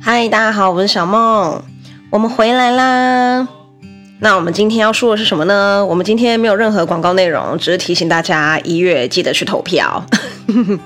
嗨，大家好，我是小梦，我们回来啦。那我们今天要说的是什么呢？我们今天没有任何广告内容，只是提醒大家一月记得去投票。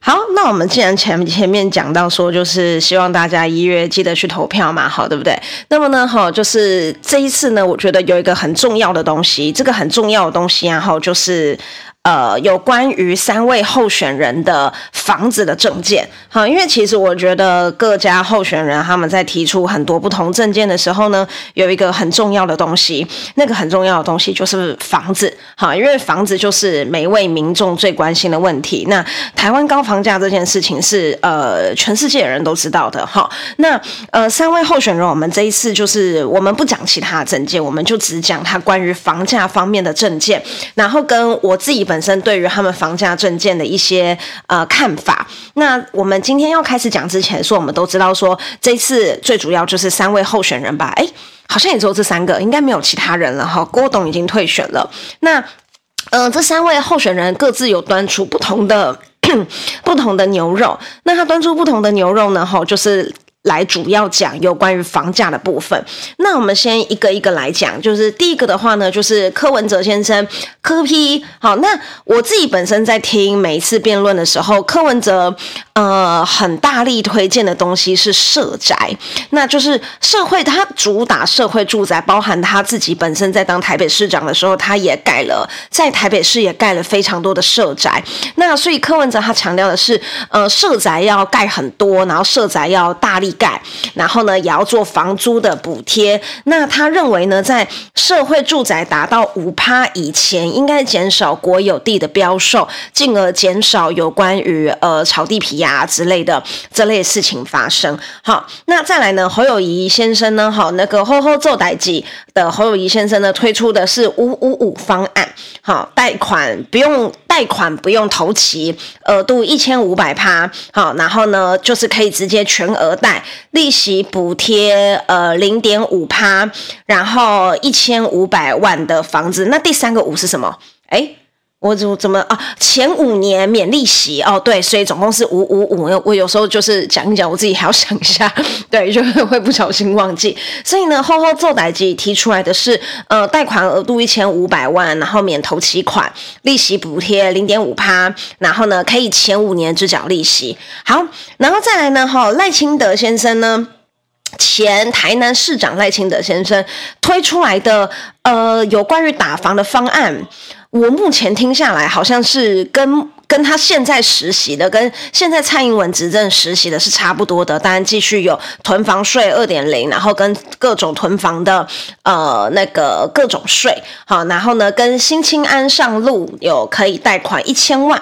好，那我们既然前前面讲到说，就是希望大家一月记得去投票嘛，好，对不对？那么呢，哈，就是这一次呢，我觉得有一个很重要的东西，这个很重要的东西，然后就是。呃，有关于三位候选人的房子的证件，哈，因为其实我觉得各家候选人他们在提出很多不同证件的时候呢，有一个很重要的东西，那个很重要的东西就是房子，哈，因为房子就是每一位民众最关心的问题。那台湾高房价这件事情是呃全世界人都知道的，哈。那呃三位候选人，我们这一次就是我们不讲其他的政见，我们就只讲他关于房价方面的证件，然后跟我自己本。本身对于他们房价政见的一些呃看法，那我们今天要开始讲之前，说我们都知道说这次最主要就是三位候选人吧？哎，好像也只有这三个，应该没有其他人了哈。郭董已经退选了，那呃这三位候选人各自有端出不同的 不同的牛肉，那他端出不同的牛肉呢？哈，就是。来主要讲有关于房价的部分。那我们先一个一个来讲，就是第一个的话呢，就是柯文哲先生，柯 P。好，那我自己本身在听每一次辩论的时候，柯文哲呃很大力推荐的东西是社宅，那就是社会，他主打社会住宅，包含他自己本身在当台北市长的时候，他也盖了在台北市也盖了非常多的社宅。那所以柯文哲他强调的是，呃，社宅要盖很多，然后社宅要大力。改，然后呢，也要做房租的补贴。那他认为呢，在社会住宅达到五趴以前，应该减少国有地的标售，进而减少有关于呃炒地皮呀、之类的这类事情发生。好，那再来呢，侯友宜先生呢，好，那个后后做代记的侯友宜先生呢，推出的是五五五方案，好，贷款不用。贷款不用投期，额度一千五百趴，好，然后呢，就是可以直接全额贷，利息补贴呃零点五趴，然后一千五百万的房子，那第三个五是什么？诶我怎么怎么啊？前五年免利息哦，对，所以总共是五五五。我有时候就是讲一讲，我自己还要想一下，对，就会不小心忘记。所以呢，后后做代志提出来的是，呃，贷款额度一千五百万，然后免头期款，利息补贴零点五趴，然后呢，可以前五年只缴利息。好，然后再来呢，哈，赖清德先生呢，前台南市长赖清德先生推出来的，呃，有关于打房的方案。我目前听下来，好像是跟跟他现在实习的，跟现在蔡英文执政实习的是差不多的。当然，继续有囤房税二点零，然后跟各种囤房的呃那个各种税，好，然后呢，跟新青安上路有可以贷款一千万。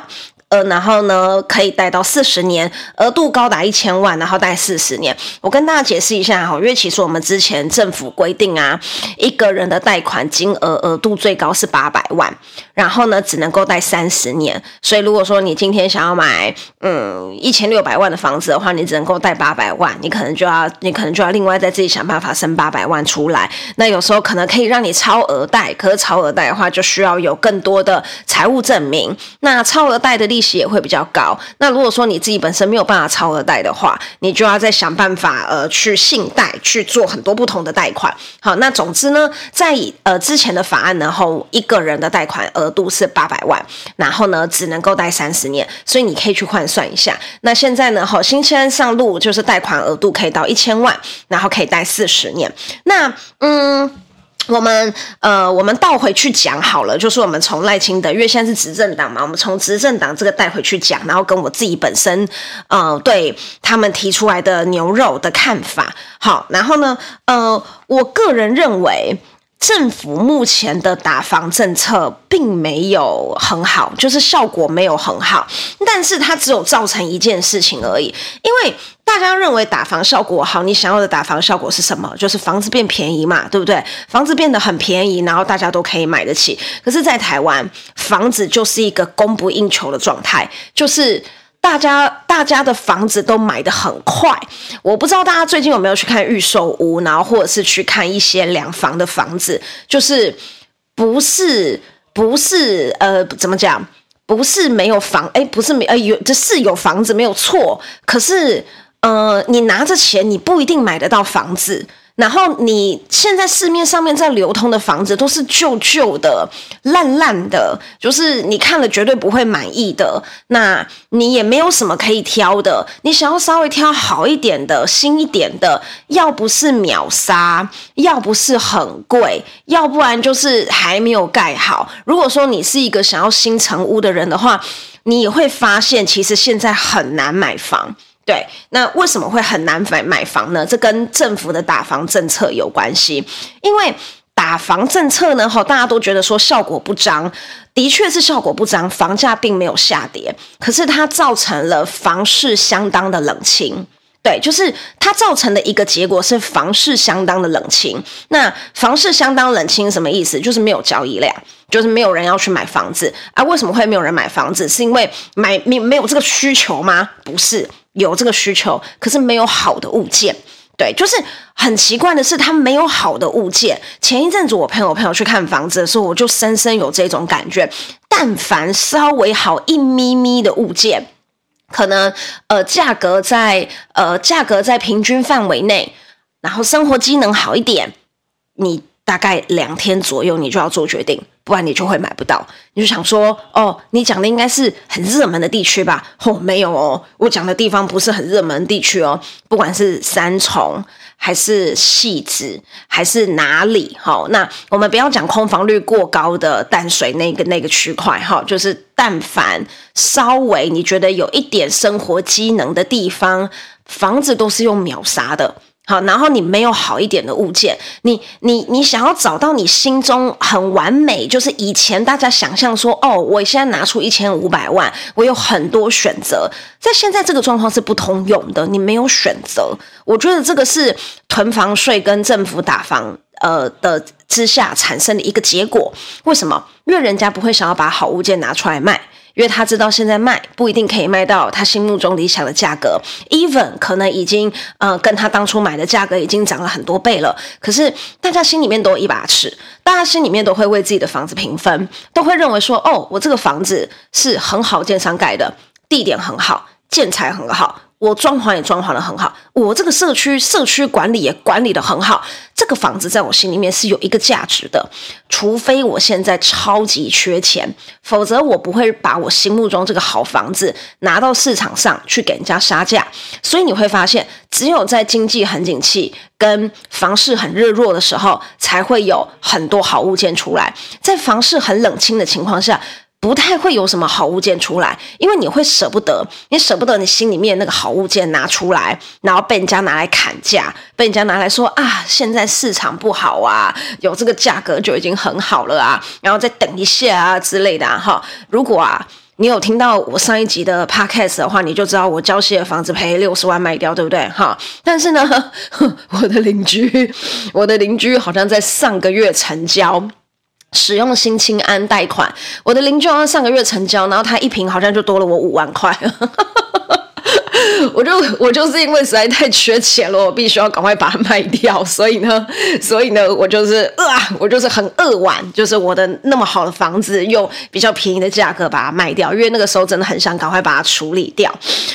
呃，然后呢，可以贷到四十年，额度高达一千万，然后贷四十年。我跟大家解释一下哈，因为其实我们之前政府规定啊，一个人的贷款金额额度最高是八百万，然后呢，只能够贷三十年。所以如果说你今天想要买嗯一千六百万的房子的话，你只能够贷八百万，你可能就要你可能就要另外再自己想办法生八百万出来。那有时候可能可以让你超额贷，可是超额贷的话就需要有更多的财务证明。那超额贷的利息也会比较高。那如果说你自己本身没有办法超额贷的话，你就要再想办法呃去信贷去做很多不同的贷款。好，那总之呢，在呃之前的法案呢后，一个人的贷款额度是八百万，然后呢只能够贷三十年，所以你可以去换算一下。那现在呢，好，新青安上路就是贷款额度可以到一千万，然后可以贷四十年。那嗯。我们呃，我们倒回去讲好了，就是我们从赖清德，因为现在是执政党嘛，我们从执政党这个带回去讲，然后跟我自己本身呃，对他们提出来的牛肉的看法。好，然后呢，呃，我个人认为。政府目前的打房政策并没有很好，就是效果没有很好，但是它只有造成一件事情而已。因为大家认为打房效果好，你想要的打房效果是什么？就是房子变便宜嘛，对不对？房子变得很便宜，然后大家都可以买得起。可是，在台湾，房子就是一个供不应求的状态，就是。大家大家的房子都买得很快，我不知道大家最近有没有去看预售屋，然后或者是去看一些两房的房子，就是不是不是呃怎么讲，不是没有房，哎，不是没，哎，有，这是有房子没有错，可是，呃，你拿着钱，你不一定买得到房子。然后你现在市面上面在流通的房子都是旧旧的、烂烂的，就是你看了绝对不会满意的。那你也没有什么可以挑的。你想要稍微挑好一点的、新一点的，要不是秒杀，要不是很贵，要不然就是还没有盖好。如果说你是一个想要新成屋的人的话，你也会发现其实现在很难买房。对，那为什么会很难买买房呢？这跟政府的打房政策有关系。因为打房政策呢，哈，大家都觉得说效果不彰，的确是效果不彰，房价并没有下跌，可是它造成了房市相当的冷清。对，就是它造成的一个结果是房市相当的冷清。那房市相当冷清什么意思？就是没有交易量，就是没有人要去买房子啊。为什么会没有人买房子？是因为买没没有这个需求吗？不是。有这个需求，可是没有好的物件，对，就是很奇怪的是，他没有好的物件。前一阵子我陪我朋友去看房子的时候，我就深深有这种感觉。但凡稍微好一咪咪的物件，可能呃价格在呃价格在平均范围内，然后生活机能好一点，你大概两天左右你就要做决定。不然你就会买不到，你就想说，哦，你讲的应该是很热门的地区吧？哦，没有哦，我讲的地方不是很热门地区哦，不管是三重还是细致还是哪里，好，那我们不要讲空房率过高的淡水那个那个区块，哈，就是但凡稍微你觉得有一点生活机能的地方，房子都是用秒杀的。好，然后你没有好一点的物件，你你你想要找到你心中很完美，就是以前大家想象说，哦，我现在拿出一千五百万，我有很多选择，在现在这个状况是不通用的，你没有选择。我觉得这个是囤房税跟政府打房呃的之下产生的一个结果。为什么？因为人家不会想要把好物件拿出来卖。因为他知道现在卖不一定可以卖到他心目中理想的价格，even 可能已经呃跟他当初买的价格已经涨了很多倍了。可是大家心里面都有一把尺，大家心里面都会为自己的房子评分，都会认为说，哦，我这个房子是很好建商盖的，地点很好，建材很好。我装潢也装潢得很好，我这个社区社区管理也管理得很好，这个房子在我心里面是有一个价值的。除非我现在超级缺钱，否则我不会把我心目中这个好房子拿到市场上去给人家杀价。所以你会发现，只有在经济很景气跟房市很热络的时候，才会有很多好物件出来。在房市很冷清的情况下，不太会有什么好物件出来，因为你会舍不得，你舍不得你心里面那个好物件拿出来，然后被人家拿来砍价，被人家拿来说啊，现在市场不好啊，有这个价格就已经很好了啊，然后再等一下啊之类的哈、如果啊，你有听到我上一集的 podcast 的话，你就知道我交溪的房子赔六十万卖掉，对不对？哈，但是呢，我的邻居，我的邻居好像在上个月成交。使用新青安贷款，我的邻居好像上个月成交，然后他一瓶好像就多了我五万块。我就我就是因为实在太缺钱了，我必须要赶快把它卖掉，所以呢，所以呢，我就是啊，我就是很扼腕，就是我的那么好的房子用比较便宜的价格把它卖掉，因为那个时候真的很想赶快把它处理掉。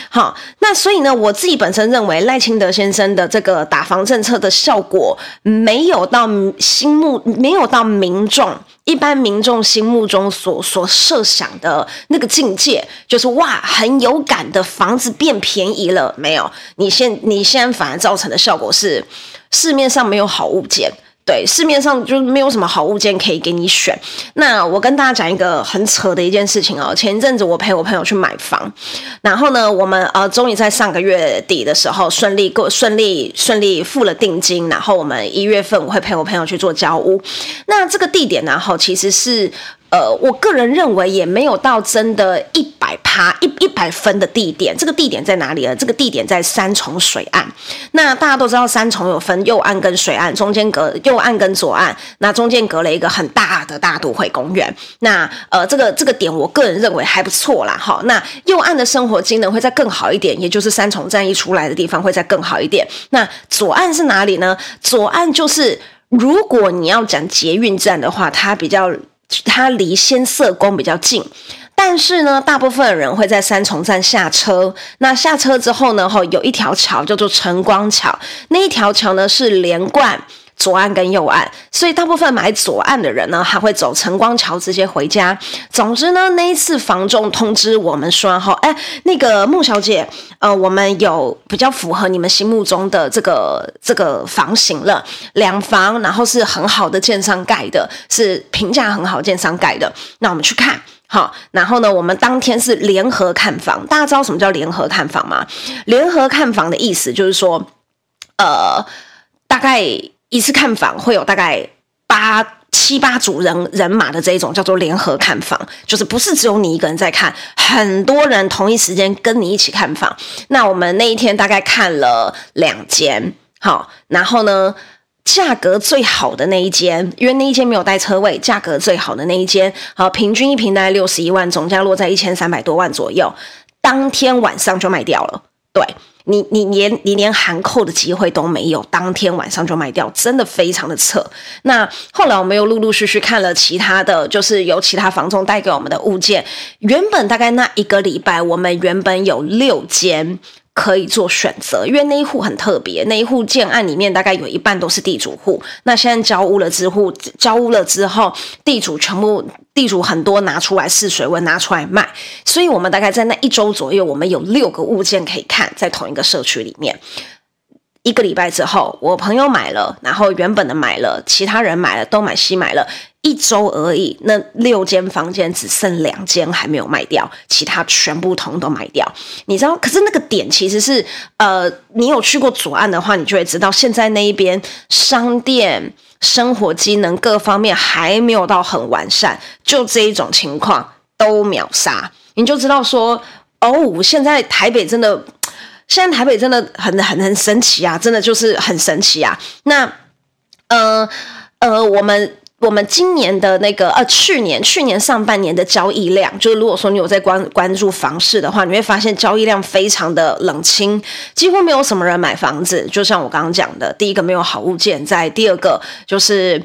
好，那所以呢，我自己本身认为赖清德先生的这个打房政策的效果没有到心目，没有到民众。一般民众心目中所所设想的那个境界，就是哇，很有感的房子变便宜了没有？你现你现在反而造成的效果是，市面上没有好物件。对，市面上就没有什么好物件可以给你选。那我跟大家讲一个很扯的一件事情哦。前一阵子我陪我朋友去买房，然后呢，我们呃终于在上个月底的时候顺利过顺利顺利付了定金，然后我们一月份我会陪我朋友去做交屋。那这个地点呢，哈，其实是。呃，我个人认为也没有到真的一百趴一一百分的地点。这个地点在哪里呢？这个地点在三重水岸。那大家都知道，三重有分右岸跟水岸，中间隔右岸跟左岸，那中间隔了一个很大的大都会公园。那呃，这个这个点，我个人认为还不错啦。哈，那右岸的生活机能会再更好一点，也就是三重站一出来的地方会再更好一点。那左岸是哪里呢？左岸就是如果你要讲捷运站的话，它比较。它离仙色宫比较近，但是呢，大部分人会在三重站下车。那下车之后呢，哈，有一条桥叫做晨光桥，那一条桥呢是连贯。左岸跟右岸，所以大部分买左岸的人呢，还会走晨光桥直接回家。总之呢，那一次房仲通知我们说，哈，哎，那个穆小姐，呃，我们有比较符合你们心目中的这个这个房型了，两房，然后是很好的建商盖的，是评价很好建商盖的。那我们去看，好，然后呢，我们当天是联合看房。大家知道什么叫联合看房吗？联合看房的意思就是说，呃，大概。一次看房会有大概八七八组人人马的这一种叫做联合看房，就是不是只有你一个人在看，很多人同一时间跟你一起看房。那我们那一天大概看了两间，好，然后呢，价格最好的那一间，因为那一间没有带车位，价格最好的那一间，好，平均一平大概六十一万，总价落在一千三百多万左右，当天晚上就卖掉了，对。你你连你连含扣的机会都没有，当天晚上就卖掉，真的非常的扯。那后来我们又陆陆续续看了其他的就是由其他房仲带给我们的物件，原本大概那一个礼拜，我们原本有六间。可以做选择，因为那一户很特别，那一户建案里面大概有一半都是地主户。那现在交屋了之后，交屋了之后，地主全部地主很多拿出来试水温，拿出来卖。所以我们大概在那一周左右，我们有六个物件可以看，在同一个社区里面。一个礼拜之后，我朋友买了，然后原本的买了，其他人买了，东买西买了。一周而已，那六间房间只剩两间还没有卖掉，其他全部通都卖掉。你知道，可是那个点其实是，呃，你有去过左岸的话，你就会知道，现在那一边商店、生活机能各方面还没有到很完善，就这一种情况都秒杀，你就知道说，哦，现在台北真的，现在台北真的很很很神奇啊，真的就是很神奇啊。那，呃呃，我们。我们今年的那个呃，去年去年上半年的交易量，就是如果说你有在关关注房市的话，你会发现交易量非常的冷清，几乎没有什么人买房子。就像我刚刚讲的，第一个没有好物件在，第二个就是。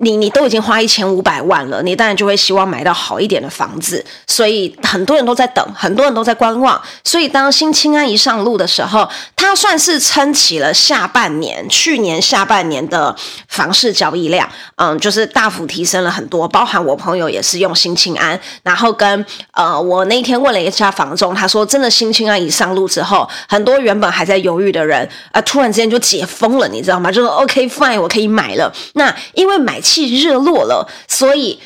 你你都已经花一千五百万了，你当然就会希望买到好一点的房子，所以很多人都在等，很多人都在观望。所以当新青安一上路的时候，它算是撑起了下半年，去年下半年的房市交易量，嗯，就是大幅提升了很多。包含我朋友也是用新青安，然后跟呃，我那天问了一家房仲，他说真的新青安一上路之后，很多原本还在犹豫的人，呃，突然之间就解封了，你知道吗？就是 OK fine，我可以买了。那因为买。气热络了，所以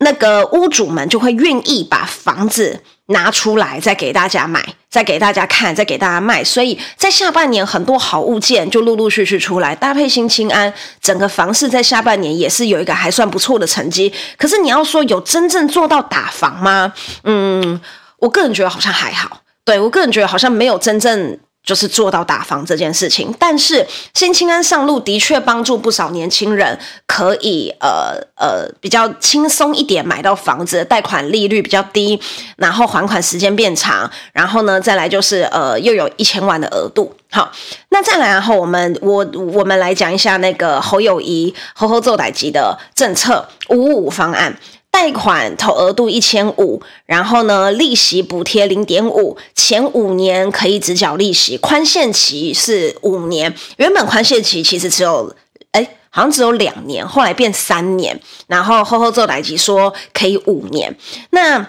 那个屋主们就会愿意把房子拿出来，再给大家买，再给大家看，再给大家卖。所以在下半年，很多好物件就陆陆续续出来，搭配新青安，整个房市在下半年也是有一个还算不错的成绩。可是你要说有真正做到打房吗？嗯，我个人觉得好像还好。对，我个人觉得好像没有真正。就是做到打房这件事情，但是新青安上路的确帮助不少年轻人可以呃呃比较轻松一点买到房子，贷款利率比较低，然后还款时间变长，然后呢再来就是呃又有一千万的额度。好，那再来然后我们我我们来讲一下那个侯友宜侯侯做代级的政策五五方案。贷款投额度一千五，然后呢，利息补贴零点五，前五年可以只缴利息，宽限期是五年。原本宽限期其实只有，哎，好像只有两年，后来变三年。然后后后做来吉说可以五年，那。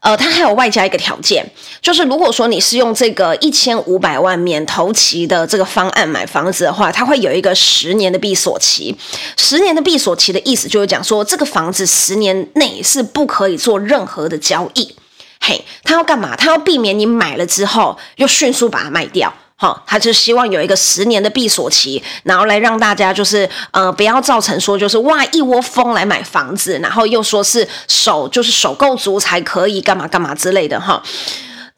呃，它还有外加一个条件，就是如果说你是用这个一千五百万免头期的这个方案买房子的话，它会有一个十年的闭锁期。十年的闭锁期的意思就是讲说，这个房子十年内是不可以做任何的交易。嘿，它要干嘛？它要避免你买了之后又迅速把它卖掉。好，他就希望有一个十年的闭锁期，然后来让大家就是呃不要造成说就是哇一窝蜂来买房子，然后又说是手就是首购族才可以干嘛干嘛之类的哈。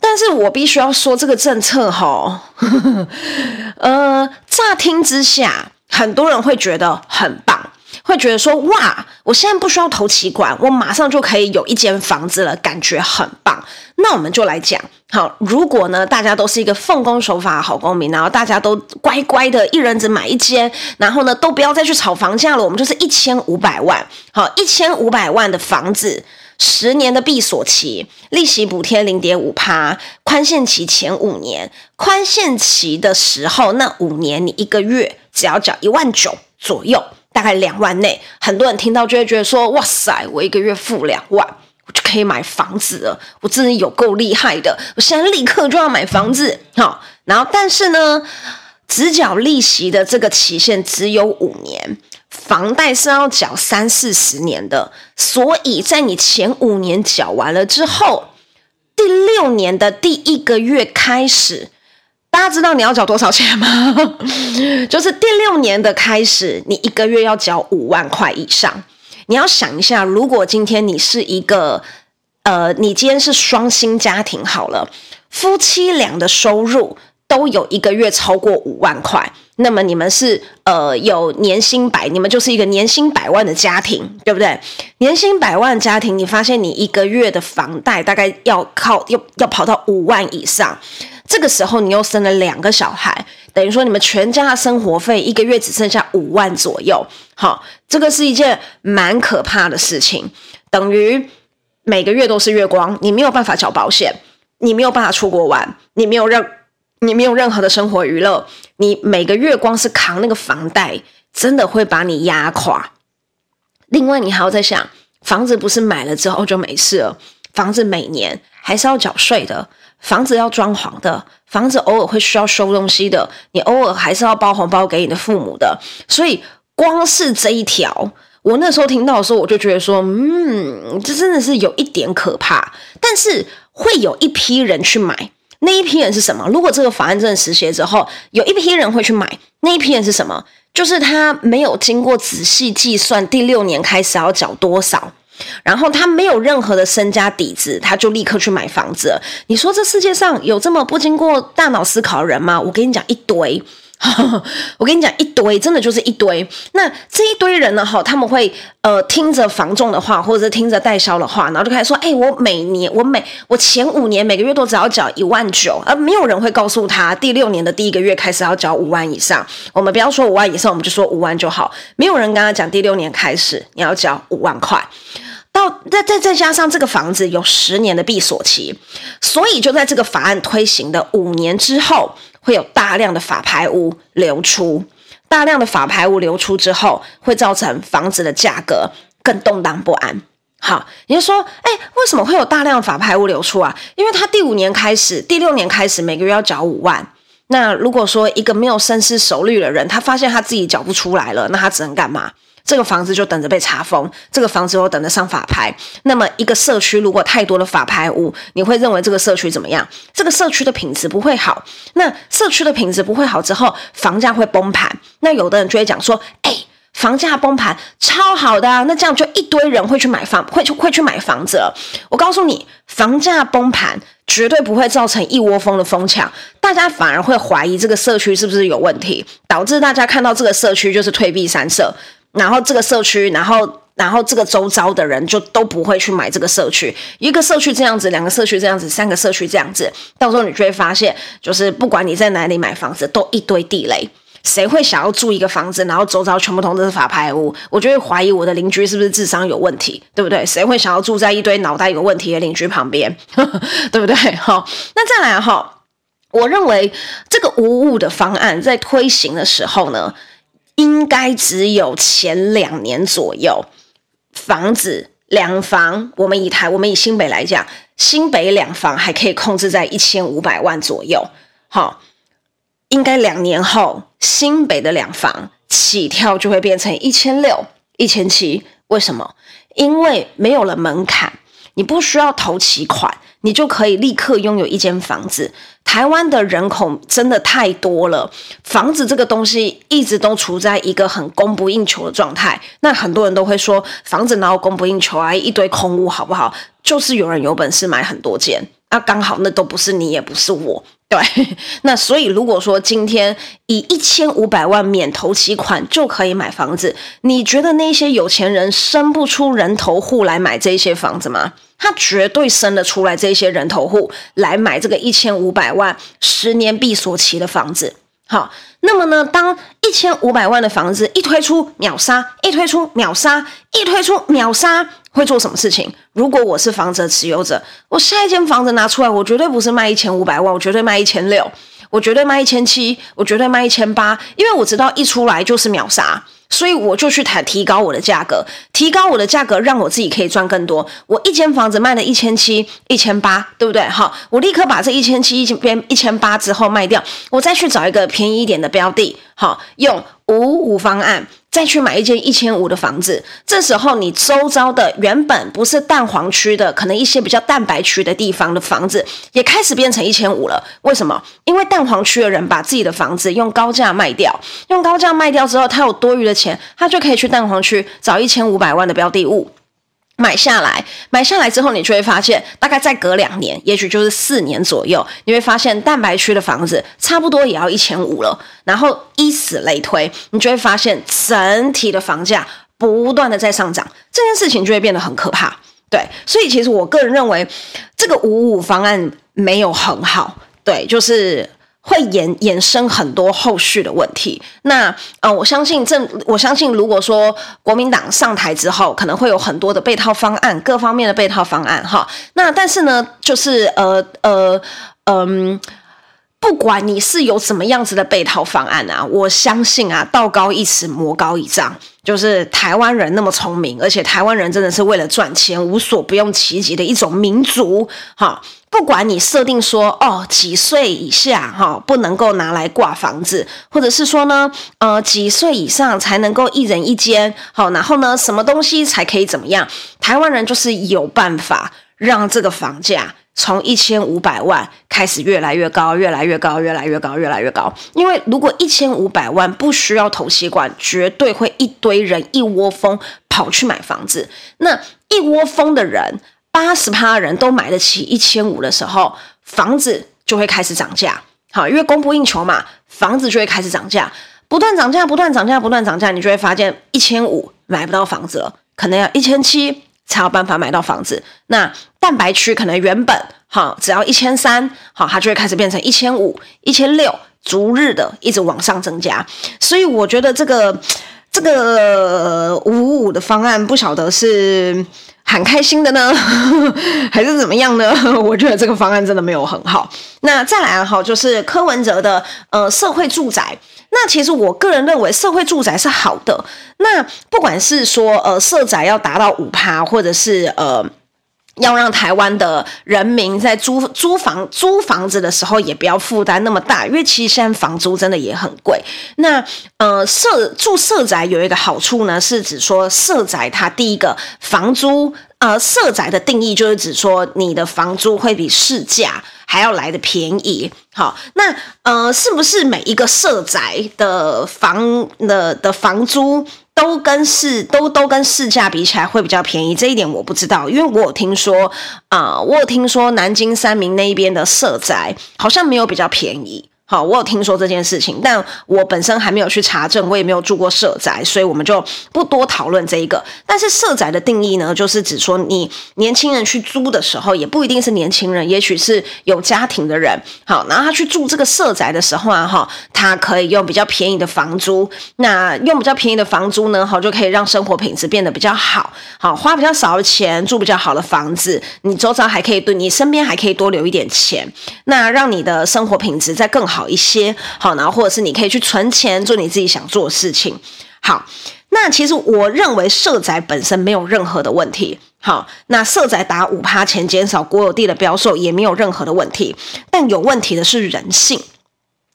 但是我必须要说这个政策哈，呃，乍听之下很多人会觉得很棒。会觉得说哇，我现在不需要投期款，我马上就可以有一间房子了，感觉很棒。那我们就来讲，好，如果呢大家都是一个奉公守法的好公民，然后大家都乖乖的，一人只买一间，然后呢都不要再去炒房价了，我们就是一千五百万，好，一千五百万的房子十年的闭锁期，利息补贴零点五趴，宽限期前五年，宽限期的时候那五年你一个月只要缴一万九左右，大概两万内。很多人听到就会觉得说，哇塞，我一个月付两万，我就可以买房子了，我真的有够厉害的，我现在立刻就要买房子，好，然后但是呢，只缴利息的这个期限只有五年。房贷是要缴三四十年的，所以在你前五年缴完了之后，第六年的第一个月开始，大家知道你要缴多少钱吗？就是第六年的开始，你一个月要缴五万块以上。你要想一下，如果今天你是一个，呃，你今天是双薪家庭好了，夫妻俩的收入都有一个月超过五万块。那么你们是呃有年薪百，你们就是一个年薪百万的家庭，对不对？年薪百万家庭，你发现你一个月的房贷大概要靠要要跑到五万以上，这个时候你又生了两个小孩，等于说你们全家的生活费一个月只剩下五万左右。好，这个是一件蛮可怕的事情，等于每个月都是月光，你没有办法缴保险，你没有办法出国玩，你没有任。你没有任何的生活娱乐，你每个月光是扛那个房贷，真的会把你压垮。另外，你还要在想，房子不是买了之后就没事了，房子每年还是要缴税的，房子要装潢的，房子偶尔会需要收东西的，你偶尔还是要包红包给你的父母的。所以，光是这一条，我那时候听到的时候，我就觉得说，嗯，这真的是有一点可怕。但是，会有一批人去买。那一批人是什么？如果这个法案真的实行之后，有一批人会去买。那一批人是什么？就是他没有经过仔细计算，第六年开始要缴多少，然后他没有任何的身家底子，他就立刻去买房子。你说这世界上有这么不经过大脑思考的人吗？我跟你讲，一堆。我跟你讲，一堆真的就是一堆。那这一堆人呢？哈，他们会呃听着房仲的话，或者是听着代销的话，然后就开始说：“哎，我每年我每我前五年每个月都只要缴一万九。”而没有人会告诉他，第六年的第一个月开始要缴五万以上。我们不要说五万以上，我们就说五万就好。没有人跟他讲，第六年开始你要缴五万块。到再再再加上这个房子有十年的闭锁期，所以就在这个法案推行的五年之后。会有大量的法拍屋流出，大量的法拍屋流出之后，会造成房子的价格更动荡不安。好，你就说，哎，为什么会有大量法拍屋流出啊？因为他第五年开始，第六年开始，每个月要缴五万。那如果说一个没有深思熟虑的人，他发现他自己缴不出来了，那他只能干嘛？这个房子就等着被查封，这个房子又等着上法拍。那么一个社区如果太多的法拍屋，你会认为这个社区怎么样？这个社区的品质不会好。那社区的品质不会好之后，房价会崩盘。那有的人就会讲说：“哎，房价崩盘超好的啊！”那这样就一堆人会去买房，会去会去买房子了。我告诉你，房价崩盘绝对不会造成一窝蜂的疯抢，大家反而会怀疑这个社区是不是有问题，导致大家看到这个社区就是退避三舍。然后这个社区，然后然后这个周遭的人就都不会去买这个社区。一个社区这样子，两个社区这样子，三个社区这样子，到时候你就会发现，就是不管你在哪里买房子，都一堆地雷。谁会想要住一个房子，然后周遭全部都是法拍屋？我就会怀疑我的邻居是不是智商有问题，对不对？谁会想要住在一堆脑袋有问题的邻居旁边，对不对？好，那再来哈，我认为这个无误的方案在推行的时候呢，应该只有前两年左右，房子两房，我们以台，我们以新北来讲，新北两房还可以控制在一千五百万左右。好，应该两年后，新北的两房起跳就会变成一千六、一千七。为什么？因为没有了门槛，你不需要投期款。你就可以立刻拥有一间房子。台湾的人口真的太多了，房子这个东西一直都处在一个很供不应求的状态。那很多人都会说，房子哪有供不应求啊？一堆空屋好不好？就是有人有本事买很多间，那刚好那都不是你，也不是我。对，那所以如果说今天以一千五百万免头期款就可以买房子，你觉得那些有钱人生不出人头户来买这些房子吗？他绝对生得出来这些人头户来买这个一千五百万十年必锁期的房子。好，那么呢，当一千五百万的房子一推出秒杀，一推出秒杀，一推出秒杀，会做什么事情？如果我是房子的持有者，我下一间房子拿出来，我绝对不是卖一千五百万，我绝对卖一千六，我绝对卖一千七，我绝对卖一千八，因为我知道一出来就是秒杀。所以我就去谈提高我的价格，提高我的价格，让我自己可以赚更多。我一间房子卖了一千七、一千八，对不对？好，我立刻把这一千七、一千边一千八之后卖掉，我再去找一个便宜一点的标的，好，用五五方案。再去买一间一千五的房子，这时候你周遭的原本不是蛋黄区的，可能一些比较蛋白区的地方的房子，也开始变成一千五了。为什么？因为蛋黄区的人把自己的房子用高价卖掉，用高价卖掉之后，他有多余的钱，他就可以去蛋黄区找一千五百万的标的物。买下来，买下来之后，你就会发现，大概再隔两年，也许就是四年左右，你会发现蛋白区的房子差不多也要一千五了。然后以此类推，你就会发现整体的房价不断的在上涨，这件事情就会变得很可怕。对，所以其实我个人认为，这个五五方案没有很好。对，就是。会衍衍生很多后续的问题。那呃，我相信这，我相信如果说国民党上台之后，可能会有很多的备套方案，各方面的备套方案哈。那但是呢，就是呃呃嗯、不管你是有什么样子的备套方案啊，我相信啊，道高一尺，魔高一丈。就是台湾人那么聪明，而且台湾人真的是为了赚钱无所不用其极的一种民族哈。不管你设定说哦几岁以下哈不能够拿来挂房子，或者是说呢呃几岁以上才能够一人一间好，然后呢什么东西才可以怎么样？台湾人就是有办法让这个房价。从一千五百万开始越来越高，越来越高，越来越高，越来越高。因为如果一千五百万不需要头期款，绝对会一堆人一窝蜂跑去买房子。那一窝蜂的人，八十趴人都买得起一千五的时候，房子就会开始涨价。好，因为供不应求嘛，房子就会开始涨价，不断涨价，不断涨价，不断涨价，你就会发现一千五买不到房子了，可能要一千七。才有办法买到房子。那蛋白区可能原本好只要一千三，好，它就会开始变成一千五、一千六，逐日的一直往上增加。所以我觉得这个这个五五五的方案，不晓得是很开心的呢，还是怎么样呢？我觉得这个方案真的没有很好。那再来哈，就是柯文哲的呃社会住宅。那其实我个人认为，社会住宅是好的。那不管是说，呃，社宅要达到五趴，或者是呃，要让台湾的人民在租租房租房子的时候，也不要负担那么大，因为其实现在房租真的也很贵。那呃，社住社宅有一个好处呢，是指说社宅它第一个房租，呃，社宅的定义就是指说你的房租会比市价。还要来的便宜，好，那呃，是不是每一个社宅的房的的房租都跟市都都跟市价比起来会比较便宜？这一点我不知道，因为我有听说啊、我有听说南京三明那一边的社宅好像没有比较便宜。好，我有听说这件事情，但我本身还没有去查证，我也没有住过社宅，所以我们就不多讨论这一个。但是社宅的定义呢，就是指说你年轻人去租的时候，也不一定是年轻人，也许是有家庭的人。好，然后他去住这个社宅的时候啊，哈，他可以用比较便宜的房租，那用比较便宜的房租呢，好，就可以让生活品质变得比较好，好，花比较少的钱住比较好的房子，你周遭还可以对你身边还可以多留一点钱，那让你的生活品质再更好。好一些，好，然后或者是你可以去存钱做你自己想做的事情。好，那其实我认为社宅本身没有任何的问题。好，那社宅打五趴钱减少国有地的标售也没有任何的问题，但有问题的是人性。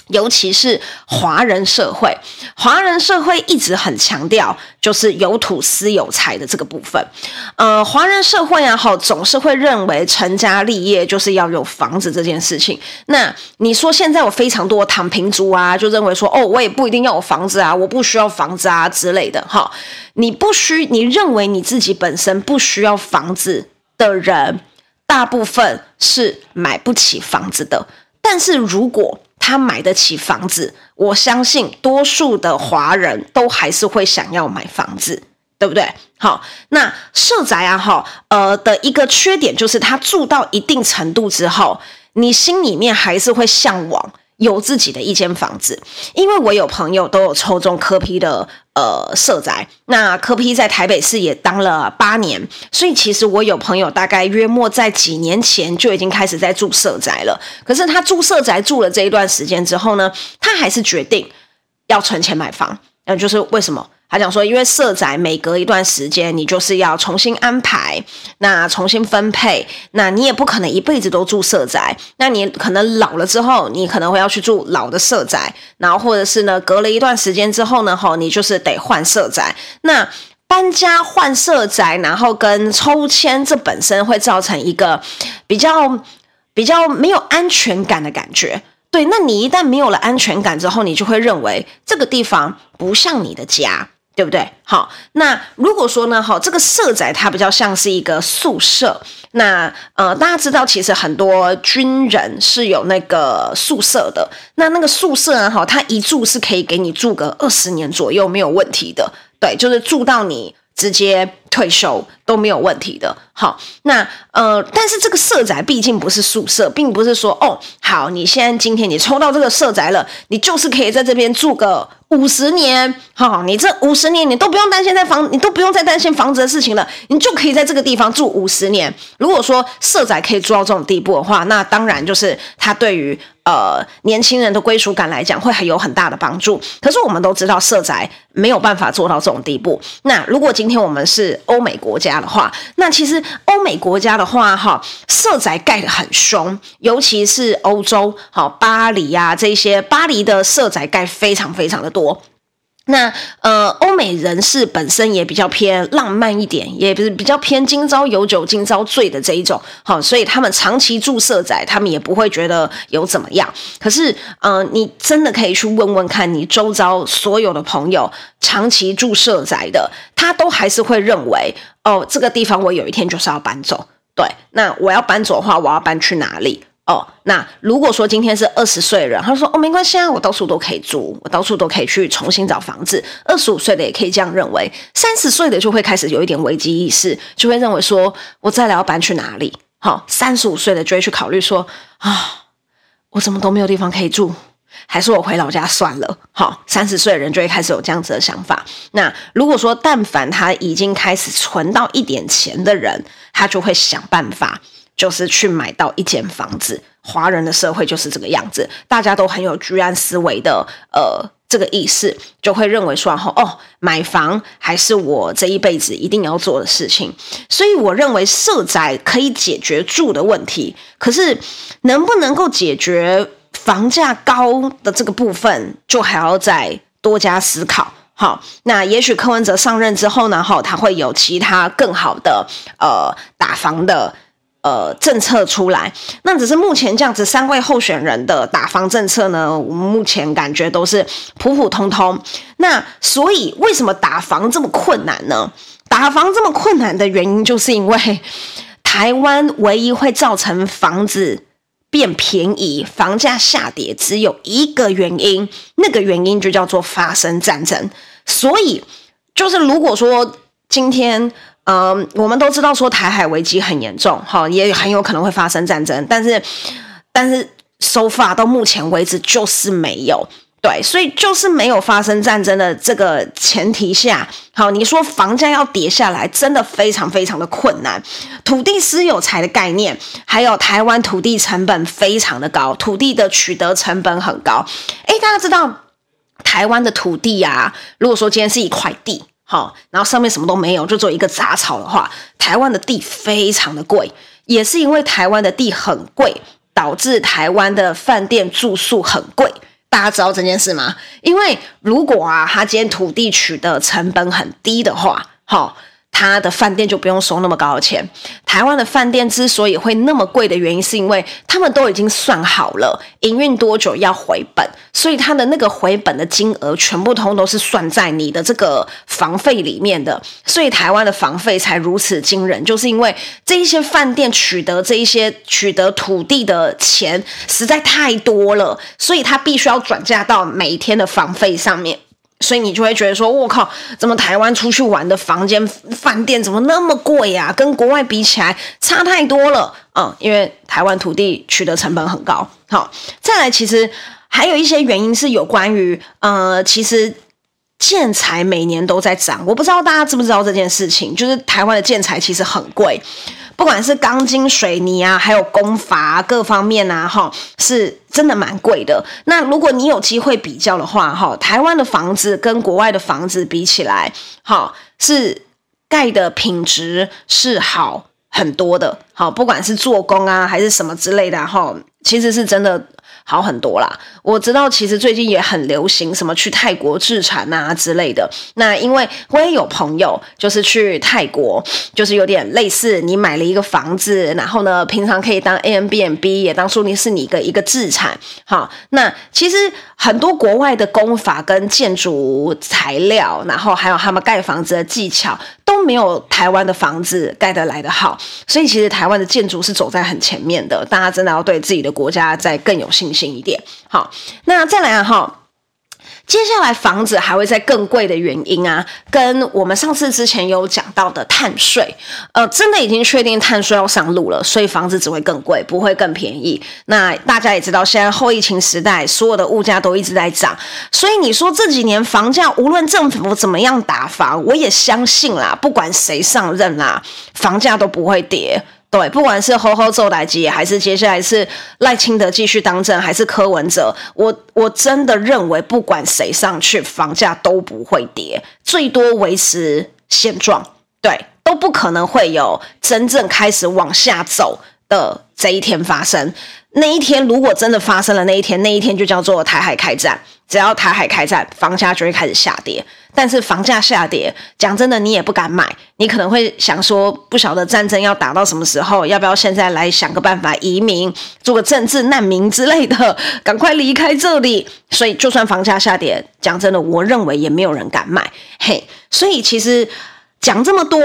尤其是华人社会，华人社会一直很强调就是有土斯有财的这个部分。呃，华人社会啊，哈，总是会认为成家立业就是要有房子这件事情。那你说现在有非常多躺平族啊，就认为说，哦，我也不一定要有房子啊，我不需要房子啊之类的。哈，你不需，你认为你自己本身不需要房子的人，大部分是买不起房子的。但是如果他买得起房子，我相信多数的华人都还是会想要买房子，对不对？好，那社宅啊，哈，呃的一个缺点就是，他住到一定程度之后，你心里面还是会向往有自己的一间房子，因为我有朋友都有抽中科批的呃社宅，那科批在台北市也当了八年，所以其实我有朋友大概约莫在几年前就已经开始在住社宅了。可是他住社宅住了这一段时间之后呢，他还是决定要存钱买房，那就是为什么？他讲说，因为社宅每隔一段时间，你就是要重新安排，那重新分配，那你也不可能一辈子都住社宅，那你可能老了之后，你可能会要去住老的社宅，然后或者是呢，隔了一段时间之后呢，吼，你就是得换社宅。那搬家换社宅，然后跟抽签，这本身会造成一个比较比较没有安全感的感觉。对，那你一旦没有了安全感之后，你就会认为这个地方不像你的家。对不对？好，那如果说呢，哈，这个社宅它比较像是一个宿舍。那呃，大家知道，其实很多军人是有那个宿舍的。那那个宿舍啊，哈，它一住是可以给你住个二十年左右，没有问题的。对，就是住到你直接退休都没有问题的。好，那呃，但是这个社宅毕竟不是宿舍，并不是说哦，好，你现在今天你抽到这个社宅了，你就是可以在这边住个。五十年，好，你这五十年你都不用担心在房，你都不用再担心房子的事情了，你就可以在这个地方住五十年。如果说社宅可以做到这种地步的话，那当然就是它对于呃年轻人的归属感来讲会很有很大的帮助。可是我们都知道社宅没有办法做到这种地步。那如果今天我们是欧美国家的话，那其实欧美国家的话，哈，色宅盖得很凶，尤其是欧洲，好，巴黎啊这些，巴黎的色宅盖非常非常的多。那呃，欧美人士本身也比较偏浪漫一点，也不是比较偏今朝有酒今朝醉的这一种，好，所以他们长期住社宅，他们也不会觉得有怎么样。可是，呃，你真的可以去问问看你周遭所有的朋友，长期住社宅的，他都还是会认为，哦，这个地方我有一天就是要搬走。对，那我要搬走的话，我要搬去哪里？哦，那如果说今天是二十岁的人，他说哦，没关系啊，我到处都可以租，我到处都可以去重新找房子。二十五岁的也可以这样认为，三十岁的就会开始有一点危机意识，就会认为说我再来要搬去哪里？好、哦，三十五岁的就会去考虑说啊，我怎么都没有地方可以住，还是我回老家算了。好、三十岁的人就会开始有这样子的想法。那如果说但凡他已经开始存到一点钱的人，他就会想办法。就是去买到一间房子，华人的社会就是这个样子，大家都很有居安思危的，呃，这个意识，就会认为说，哦，买房还是我这一辈子一定要做的事情。所以我认为社宅可以解决住的问题，可是能不能够解决房价高的这个部分，就还要再多加思考。好，那也许柯文哲上任之后呢，哈，他会有其他更好的，呃，打房的。呃，政策出来，那只是目前这样子三位候选人的打房政策呢，我们目前感觉都是普普通通。那所以为什么打房这么困难呢？打房这么困难的原因，就是因为台湾唯一会造成房子变便宜、房价下跌，只有一个原因，那个原因就叫做发生战争。所以就是如果说今天。嗯，我们都知道说台海危机很严重，哈，也很有可能会发生战争，但是，但是，so far 到目前为止就是没有，对，所以就是没有发生战争的这个前提下，好，你说房价要跌下来，真的非常非常的困难。土地私有财的概念，还有台湾土地成本非常的高，土地的取得成本很高。诶，大家知道台湾的土地啊，如果说今天是一块地。好，然后上面什么都没有，就做一个杂草的话，台湾的地非常的贵，也是因为台湾的地很贵，导致台湾的饭店住宿很贵。大家知道这件事吗？因为如果啊，他今天土地取得成本很低的话，好。他的饭店就不用收那么高的钱。台湾的饭店之所以会那么贵的原因，是因为他们都已经算好了营运多久要回本，所以他的那个回本的金额全部通都是算在你的这个房费里面的。所以台湾的房费才如此惊人，就是因为这一些饭店取得这一些取得土地的钱实在太多了，所以他必须要转嫁到每一天的房费上面。所以你就会觉得说，我靠，怎么台湾出去玩的房间饭店怎么那么贵呀？跟国外比起来差太多了。嗯，因为台湾土地取得成本很高。好，再来，其实还有一些原因是有关于呃，其实建材每年都在涨，我不知道大家知不知道这件事情，就是台湾的建材其实很贵。不管是钢筋、水泥啊，还有工法各方面啊，哈，是真的蛮贵的。那如果你有机会比较的话，哈，台湾的房子跟国外的房子比起来，哈，是盖的品质是好很多的。好，不管是做工啊，还是什么之类的，哈，其实是真的。好很多啦，我知道，其实最近也很流行什么去泰国置产啊之类的。那因为我也有朋友，就是去泰国，就是有点类似你买了一个房子，然后呢，平常可以当 ambnb 也当说你是你的一个置产。好，那其实很多国外的工法跟建筑材料，然后还有他们盖房子的技巧，都没有台湾的房子盖得来的好。所以其实台湾的建筑是走在很前面的，大家真的要对自己的国家再更有信心一点。好，那再来哈。接下来房子还会再更贵的原因啊，跟我们上次之前有讲到的碳税，呃，真的已经确定碳税要上路了，所以房子只会更贵，不会更便宜。那大家也知道，现在后疫情时代，所有的物价都一直在涨，所以你说这几年房价无论政府怎么样打房，我也相信啦，不管谁上任啦，房价都不会跌。对，不管是侯侯做代志，还是接下来是赖清德继续当政，还是柯文哲，我我真的认为，不管谁上去，房价都不会跌，最多维持现状。对，都不可能会有真正开始往下走的这一天发生。那一天如果真的发生了，那一天，那一天就叫做台海开战。只要台海开战，房价就会开始下跌。但是房价下跌，讲真的，你也不敢买。你可能会想说，不晓得战争要打到什么时候，要不要现在来想个办法移民，做个政治难民之类的，赶快离开这里。所以，就算房价下跌，讲真的，我认为也没有人敢买。嘿，所以其实讲这么多，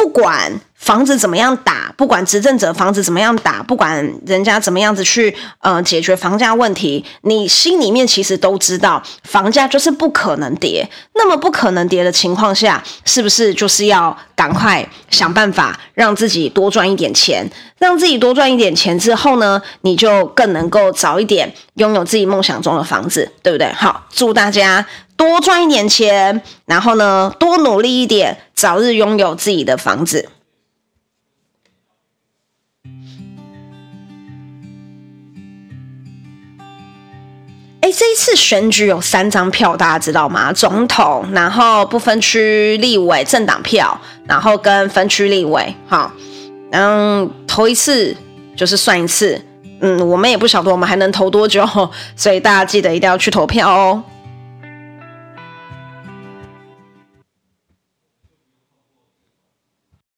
不管。房子怎么样打？不管执政者房子怎么样打，不管人家怎么样子去呃解决房价问题，你心里面其实都知道，房价就是不可能跌。那么不可能跌的情况下，是不是就是要赶快想办法让自己多赚一点钱？让自己多赚一点钱之后呢，你就更能够早一点拥有自己梦想中的房子，对不对？好，祝大家多赚一点钱，然后呢，多努力一点，早日拥有自己的房子。哎，这一次选举有三张票，大家知道吗？总统，然后不分区立委政党票，然后跟分区立委，哈，嗯，投一次就是算一次，嗯，我们也不晓得我们还能投多久，所以大家记得一定要去投票哦。